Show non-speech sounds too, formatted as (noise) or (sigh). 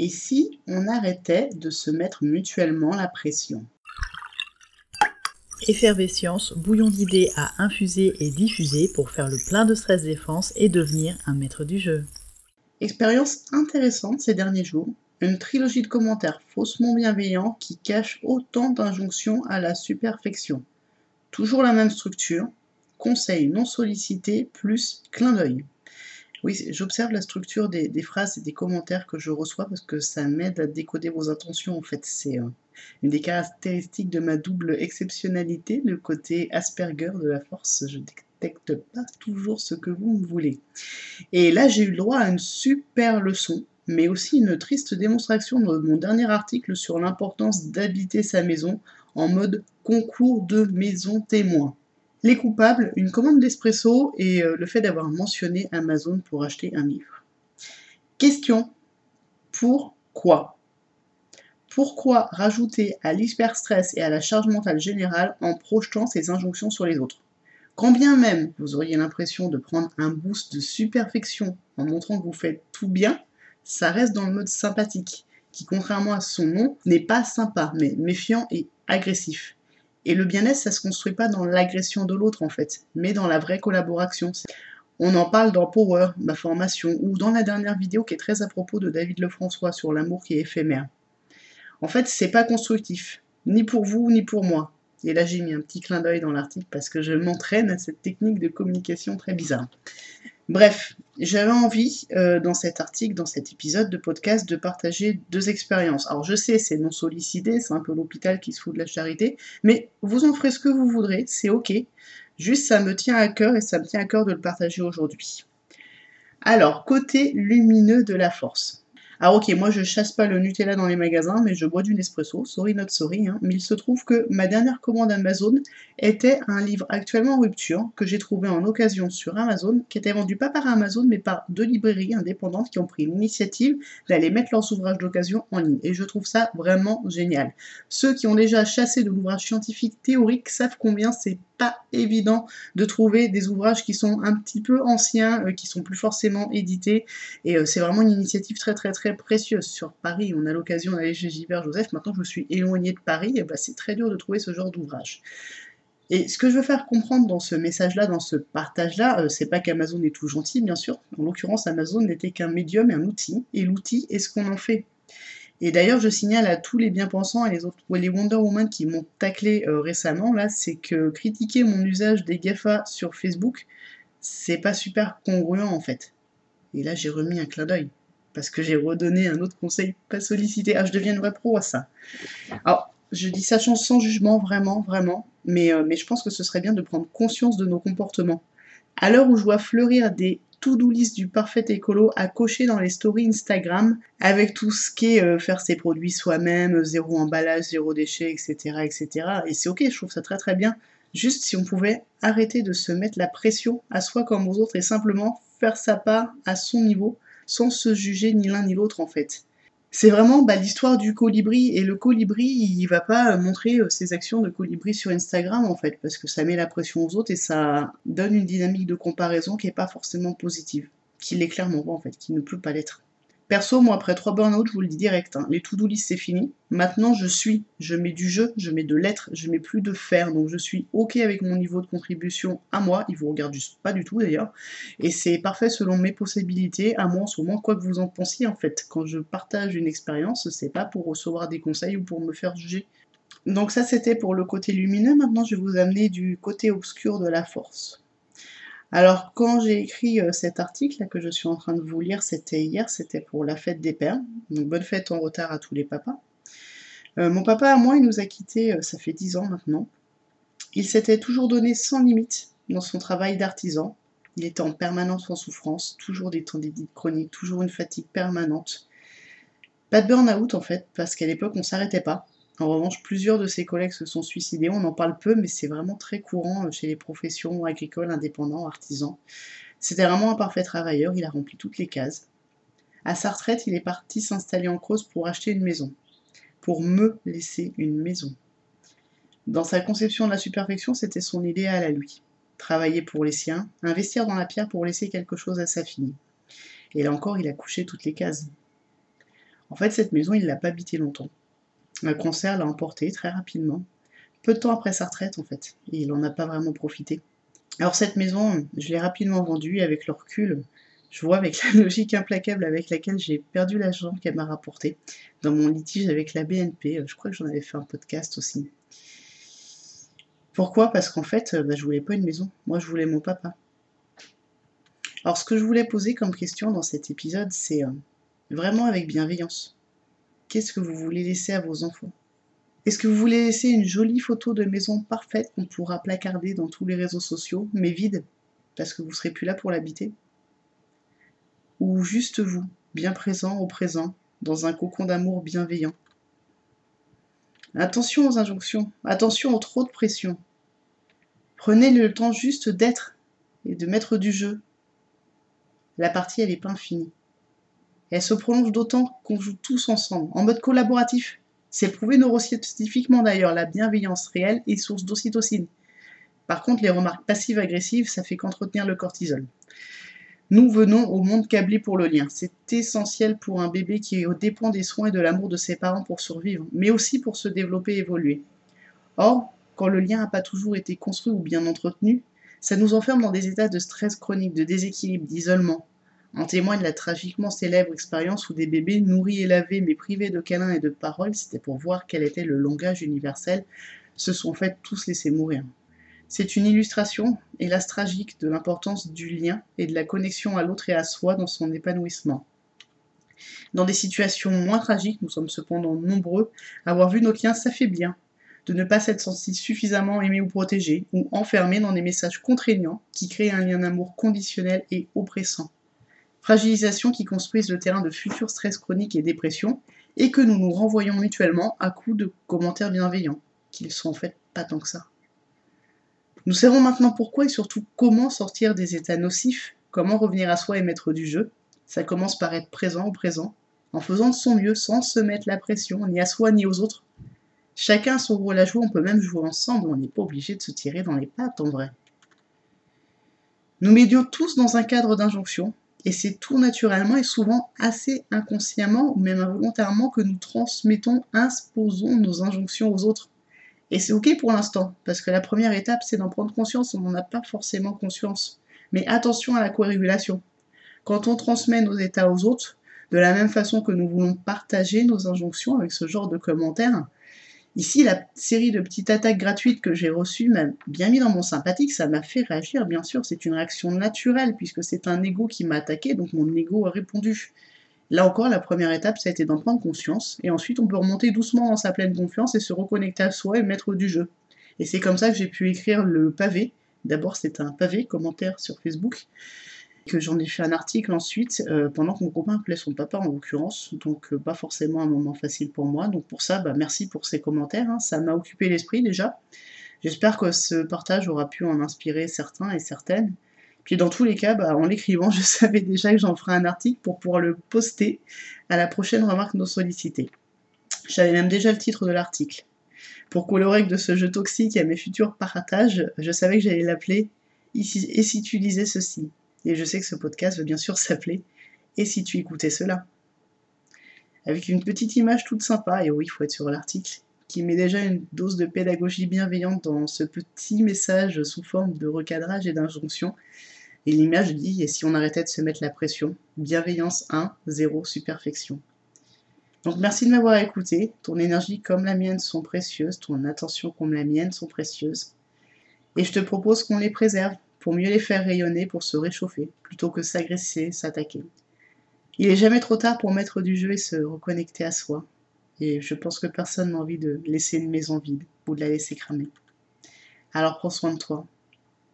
Et si on arrêtait de se mettre mutuellement la pression? Effervescience, bouillon d'idées à infuser et diffuser pour faire le plein de stress défense et devenir un maître du jeu. Expérience intéressante ces derniers jours, une trilogie de commentaires faussement bienveillants qui cachent autant d'injonctions à la superfection. Toujours la même structure, conseils non sollicités plus clin d'œil. Oui, j'observe la structure des, phrases et des commentaires que je reçois parce que ça m'aide à décoder vos intentions. En fait, c'est euh, une des caractéristiques de ma double exceptionnalité, le côté Asperger de la force. Je détecte pas toujours ce que vous me voulez. Et là, j'ai eu le droit à une super leçon, mais aussi une triste démonstration de mon dernier article sur l'importance d'habiter sa maison en mode concours de maison témoin. Les coupables, une commande d'espresso et euh, le fait d'avoir mentionné Amazon pour acheter un livre. Question. Pourquoi Pourquoi rajouter à l'hyperstress et à la charge mentale générale en projetant ces injonctions sur les autres? Quand bien même vous auriez l'impression de prendre un boost de superfection en montrant que vous faites tout bien, ça reste dans le mode sympathique, qui contrairement à son nom n'est pas sympa, mais méfiant et agressif. Et le bien-être, ça se construit pas dans l'agression de l'autre en fait, mais dans la vraie collaboration. On en parle dans Power, ma formation, ou dans la dernière vidéo qui est très à propos de David Lefrançois sur l'amour qui est éphémère. En fait, c'est pas constructif, ni pour vous, ni pour moi. Et là, j'ai mis un petit clin d'œil dans l'article parce que je m'entraîne à cette technique de communication très bizarre. Bref, j'avais envie, euh, dans cet article, dans cet épisode de podcast, de partager deux expériences. Alors je sais, c'est non sollicité, c'est un peu l'hôpital qui se fout de la charité, mais vous en ferez ce que vous voudrez, c'est ok. Juste, ça me tient à cœur et ça me tient à cœur de le partager aujourd'hui. Alors, côté lumineux de la force. Alors ok, moi je chasse pas le Nutella dans les magasins, mais je bois du Nespresso, sorry not sorry, hein. mais il se trouve que ma dernière commande Amazon était un livre actuellement en rupture que j'ai trouvé en occasion sur Amazon, qui était vendu pas par Amazon, mais par deux librairies indépendantes qui ont pris l'initiative d'aller mettre leurs ouvrages d'occasion en ligne. Et je trouve ça vraiment génial. Ceux qui ont déjà chassé de l'ouvrage scientifique théorique savent combien c'est pas évident de trouver des ouvrages qui sont un petit peu anciens, euh, qui sont plus forcément édités. Et euh, c'est vraiment une initiative très très très précieuse. Sur Paris, on a l'occasion d'aller chez Gilbert Joseph. Maintenant que je suis éloigné de Paris, et eh ben, c'est très dur de trouver ce genre d'ouvrage. Et ce que je veux faire comprendre dans ce message-là, dans ce partage-là, euh, c'est pas qu'Amazon est tout gentil, bien sûr. En l'occurrence, Amazon n'était qu'un médium et un outil. Et l'outil est ce qu'on en fait. Et d'ailleurs, je signale à tous les bien-pensants et les autres, les Wonder Woman qui m'ont taclé euh, récemment, là, c'est que critiquer mon usage des GAFA sur Facebook, c'est pas super congruent en fait. Et là, j'ai remis un clin d'œil. Parce que j'ai redonné un autre conseil pas sollicité. Ah, je deviens une vraie pro à ça. Alors, je dis ça sans jugement, vraiment, vraiment. Mais, euh, mais je pense que ce serait bien de prendre conscience de nos comportements. À l'heure où je vois fleurir des to-do du parfait écolo à cocher dans les stories Instagram avec tout ce qui est euh, faire ses produits soi-même, zéro emballage, zéro déchet, etc. etc. Et c'est ok, je trouve ça très très bien. Juste si on pouvait arrêter de se mettre la pression à soi comme aux autres et simplement faire sa part à son niveau sans se juger ni l'un ni l'autre en fait c'est vraiment bah, l'histoire du colibri. Et le colibri, il va pas montrer euh, ses actions de colibri sur Instagram, en fait, parce que ça met la pression aux autres et ça donne une dynamique de comparaison qui est pas forcément positive. Qui l'est clairement pas, en fait, qui ne peut pas l'être. Perso, moi, après trois burn-out, je vous le dis direct, hein, les to-do list, c'est fini. Maintenant, je suis, je mets du jeu, je mets de l'être, je mets plus de faire. Donc, je suis OK avec mon niveau de contribution à moi. Il vous regarde juste pas du tout, d'ailleurs. Et c'est parfait selon mes possibilités, à moi en ce moment, quoi que vous en pensiez, en fait. Quand je partage une expérience, c'est pas pour recevoir des conseils ou pour me faire juger. Donc ça, c'était pour le côté lumineux. Maintenant, je vais vous amener du côté obscur de la force. Alors, quand j'ai écrit euh, cet article que je suis en train de vous lire, c'était hier, c'était pour la fête des pères. Donc, bonne fête en retard à tous les papas. Euh, mon papa, à moi, il nous a quittés, euh, ça fait dix ans maintenant. Il s'était toujours donné sans limite dans son travail d'artisan. Il était en permanence en souffrance, toujours des tendinites chroniques, toujours une fatigue permanente. Pas de burn-out en fait, parce qu'à l'époque on s'arrêtait pas. En revanche, plusieurs de ses collègues se sont suicidés. On en parle peu, mais c'est vraiment très courant euh, chez les professions agricoles, indépendants, artisans. C'était vraiment un parfait travailleur, il a rempli toutes les cases. À sa retraite, il est parti s'installer en Creuse pour acheter une maison. Pour me laisser une maison. Dans sa conception de la superfection, c'était son idéal à lui. Travailler pour les siens, investir dans la pierre pour laisser quelque chose à sa fille. Et là encore, il a couché toutes les cases. En fait, cette maison, il l'a pas habité longtemps. Un cancer l'a emporté très rapidement, peu de temps après sa retraite en fait, et il n'en a pas vraiment profité. Alors cette maison, je l'ai rapidement vendue avec le recul. Je vois avec (laughs) la logique implacable avec laquelle j'ai perdu l'argent qu'elle m'a rapporté dans mon litige avec la BNP. Je crois que j'en avais fait un podcast aussi. Pourquoi? Parce qu'en fait, bah, je voulais pas une maison. Moi, je voulais mon papa. Alors, ce que je voulais poser comme question dans cet épisode, c'est euh, vraiment avec bienveillance. Qu'est-ce que vous voulez laisser à vos enfants? Est-ce que vous voulez laisser une jolie photo de maison parfaite qu'on pourra placarder dans tous les réseaux sociaux, mais vide, parce que vous serez plus là pour l'habiter? Ou juste vous, bien présent au présent, dans un cocon d'amour bienveillant? Attention aux injonctions, attention aux trop de pression. Prenez le temps juste d'être et de mettre du jeu. La partie, elle n'est pas infinie elle se prolonge d'autant qu'on joue tous ensemble, en mode collaboratif. C'est prouvé neuroscientifiquement d'ailleurs, la bienveillance réelle est source d'ocytocine. Par contre, les remarques passives-agressives, ça fait qu'entretenir le cortisol. Nous venons au monde câblé pour le lien. C'est essentiel pour un bébé qui dépend des soins et de l'amour de ses parents pour survivre, mais aussi pour se développer et évoluer. Or, quand le lien n'a pas toujours été construit ou bien entretenu, ça nous enferme dans des états de stress chronique, de déséquilibre, d'isolement, en témoigne la tragiquement célèbre expérience où des bébés nourris et lavés mais privés de câlins et de paroles, c'était pour voir quel était le langage universel, se sont fait tous laisser mourir. C'est une illustration, hélas tragique, de l'importance du lien et de la connexion à l'autre et à soi dans son épanouissement. Dans des situations moins tragiques, nous sommes cependant nombreux à avoir vu notre lien s'affaiblir, de ne pas s'être senti suffisamment aimé ou protégé, ou enfermé dans des messages contraignants qui créent un lien d'amour conditionnel et oppressant fragilisation qui construisent le terrain de futurs stress chroniques et dépression, et que nous nous renvoyons mutuellement à coups de commentaires bienveillants, qu'ils sont en fait pas tant que ça. Nous savons maintenant pourquoi et surtout comment sortir des états nocifs, comment revenir à soi et mettre du jeu. Ça commence par être présent au présent, en faisant son mieux sans se mettre la pression, ni à soi ni aux autres. Chacun a son rôle à jouer, on peut même jouer ensemble, on n'est pas obligé de se tirer dans les pattes en vrai. Nous médions tous dans un cadre d'injonction, et c'est tout naturellement et souvent assez inconsciemment ou même involontairement que nous transmettons, imposons nos injonctions aux autres. Et c'est ok pour l'instant, parce que la première étape, c'est d'en prendre conscience, on n'en a pas forcément conscience. Mais attention à la co-régulation. Quand on transmet nos états aux autres, de la même façon que nous voulons partager nos injonctions avec ce genre de commentaires, Ici, la série de petites attaques gratuites que j'ai reçues m'a bien mis dans mon sympathique, ça m'a fait réagir, bien sûr, c'est une réaction naturelle, puisque c'est un ego qui m'a attaqué, donc mon ego a répondu. Là encore, la première étape, ça a été d'en prendre conscience, et ensuite on peut remonter doucement dans sa pleine confiance et se reconnecter à soi et mettre du jeu. Et c'est comme ça que j'ai pu écrire le pavé. D'abord, c'est un pavé, commentaire sur Facebook, que j'en ai fait un article ensuite, euh, pendant que mon copain appelait son papa en l'occurrence, donc euh, pas forcément un moment facile pour moi. Donc pour ça, bah, merci pour ces commentaires, hein. ça m'a occupé l'esprit déjà. J'espère que ce partage aura pu en inspirer certains et certaines. Puis dans tous les cas, bah, en l'écrivant, (laughs) je savais déjà que j'en ferais un article pour pouvoir le poster à la prochaine remarque non sollicitée. J'avais même déjà le titre de l'article. Pour colorer de ce jeu toxique à mes futurs partages, je savais que j'allais l'appeler Et si tu disais ceci? Et je sais que ce podcast va bien sûr (laughs) s'appeler Et si tu écoutais cela? Avec une petite image toute sympa, et oui, il faut être sur l'article, qui met déjà une dose de pédagogie bienveillante dans ce petit message sous forme de recadrage et d'injonction. Et l'image dit, et si on arrêtait de se mettre la pression, bienveillance 1, 0, superfection. Donc merci de m'avoir écouté. Ton énergie comme la mienne sont précieuses, ton attention comme la mienne sont précieuses. Et je te propose qu'on les préserve pour mieux les faire rayonner, pour se réchauffer, plutôt que s'agresser, s'attaquer. Il est jamais trop tard pour mettre du jeu et se reconnecter à soi. Et je pense que personne n'a envie de laisser une maison vide ou de la laisser cramer. Alors prends soin de toi,